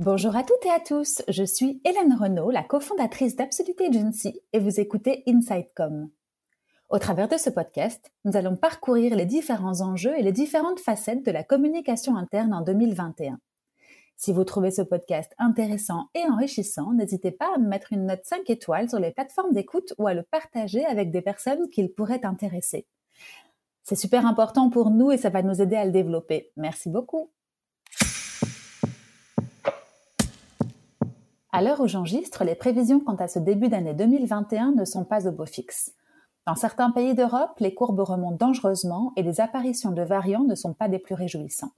Bonjour à toutes et à tous, je suis Hélène Renaud, la cofondatrice d'Absolute Agency et vous écoutez InsideCom. Au travers de ce podcast, nous allons parcourir les différents enjeux et les différentes facettes de la communication interne en 2021. Si vous trouvez ce podcast intéressant et enrichissant, n'hésitez pas à me mettre une note 5 étoiles sur les plateformes d'écoute ou à le partager avec des personnes qu'il pourrait intéresser. C'est super important pour nous et ça va nous aider à le développer. Merci beaucoup. À l'heure où j'enregistre, les prévisions quant à ce début d'année 2021 ne sont pas au beau fixe. Dans certains pays d'Europe, les courbes remontent dangereusement et les apparitions de variants ne sont pas des plus réjouissants.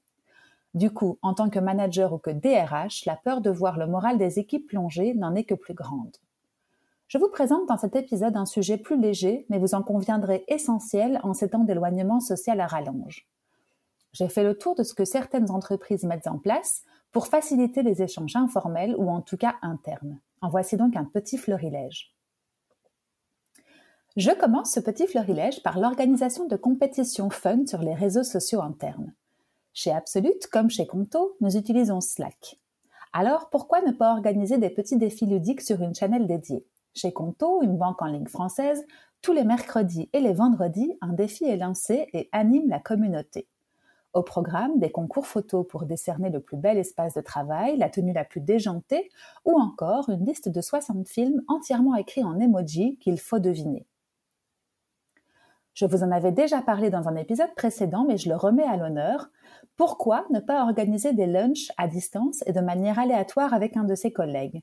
Du coup, en tant que manager ou que DRH, la peur de voir le moral des équipes plonger n'en est que plus grande. Je vous présente dans cet épisode un sujet plus léger, mais vous en conviendrez essentiel en ces temps d'éloignement social à rallonge. J'ai fait le tour de ce que certaines entreprises mettent en place pour faciliter les échanges informels ou en tout cas internes. En voici donc un petit fleurilège. Je commence ce petit fleurilège par l'organisation de compétitions fun sur les réseaux sociaux internes. Chez Absolute, comme chez Conto, nous utilisons Slack. Alors, pourquoi ne pas organiser des petits défis ludiques sur une chaîne dédiée? Chez Conto, une banque en ligne française, tous les mercredis et les vendredis, un défi est lancé et anime la communauté. Au programme, des concours photos pour décerner le plus bel espace de travail, la tenue la plus déjantée, ou encore une liste de 60 films entièrement écrits en emoji qu'il faut deviner. Je vous en avais déjà parlé dans un épisode précédent, mais je le remets à l'honneur. Pourquoi ne pas organiser des lunchs à distance et de manière aléatoire avec un de ses collègues?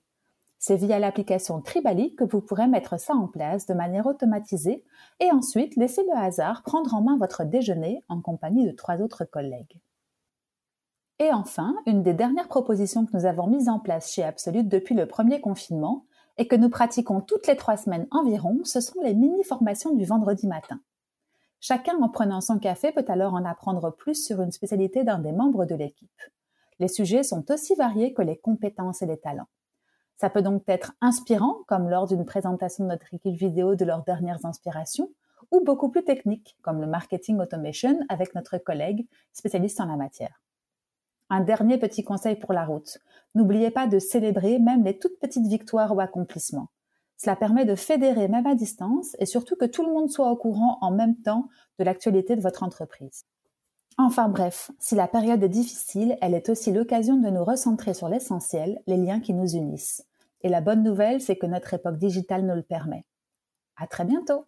C'est via l'application Tribali que vous pourrez mettre ça en place de manière automatisée et ensuite laisser le hasard prendre en main votre déjeuner en compagnie de trois autres collègues. Et enfin, une des dernières propositions que nous avons mises en place chez Absolute depuis le premier confinement et que nous pratiquons toutes les trois semaines environ, ce sont les mini-formations du vendredi matin. Chacun en prenant son café peut alors en apprendre plus sur une spécialité d'un des membres de l'équipe. Les sujets sont aussi variés que les compétences et les talents. Ça peut donc être inspirant, comme lors d'une présentation de notre équipe vidéo de leurs dernières inspirations, ou beaucoup plus technique, comme le marketing automation avec notre collègue spécialiste en la matière. Un dernier petit conseil pour la route. N'oubliez pas de célébrer même les toutes petites victoires ou accomplissements. Cela permet de fédérer même à distance et surtout que tout le monde soit au courant en même temps de l'actualité de votre entreprise. Enfin bref, si la période est difficile, elle est aussi l'occasion de nous recentrer sur l'essentiel, les liens qui nous unissent. Et la bonne nouvelle, c'est que notre époque digitale nous le permet. À très bientôt!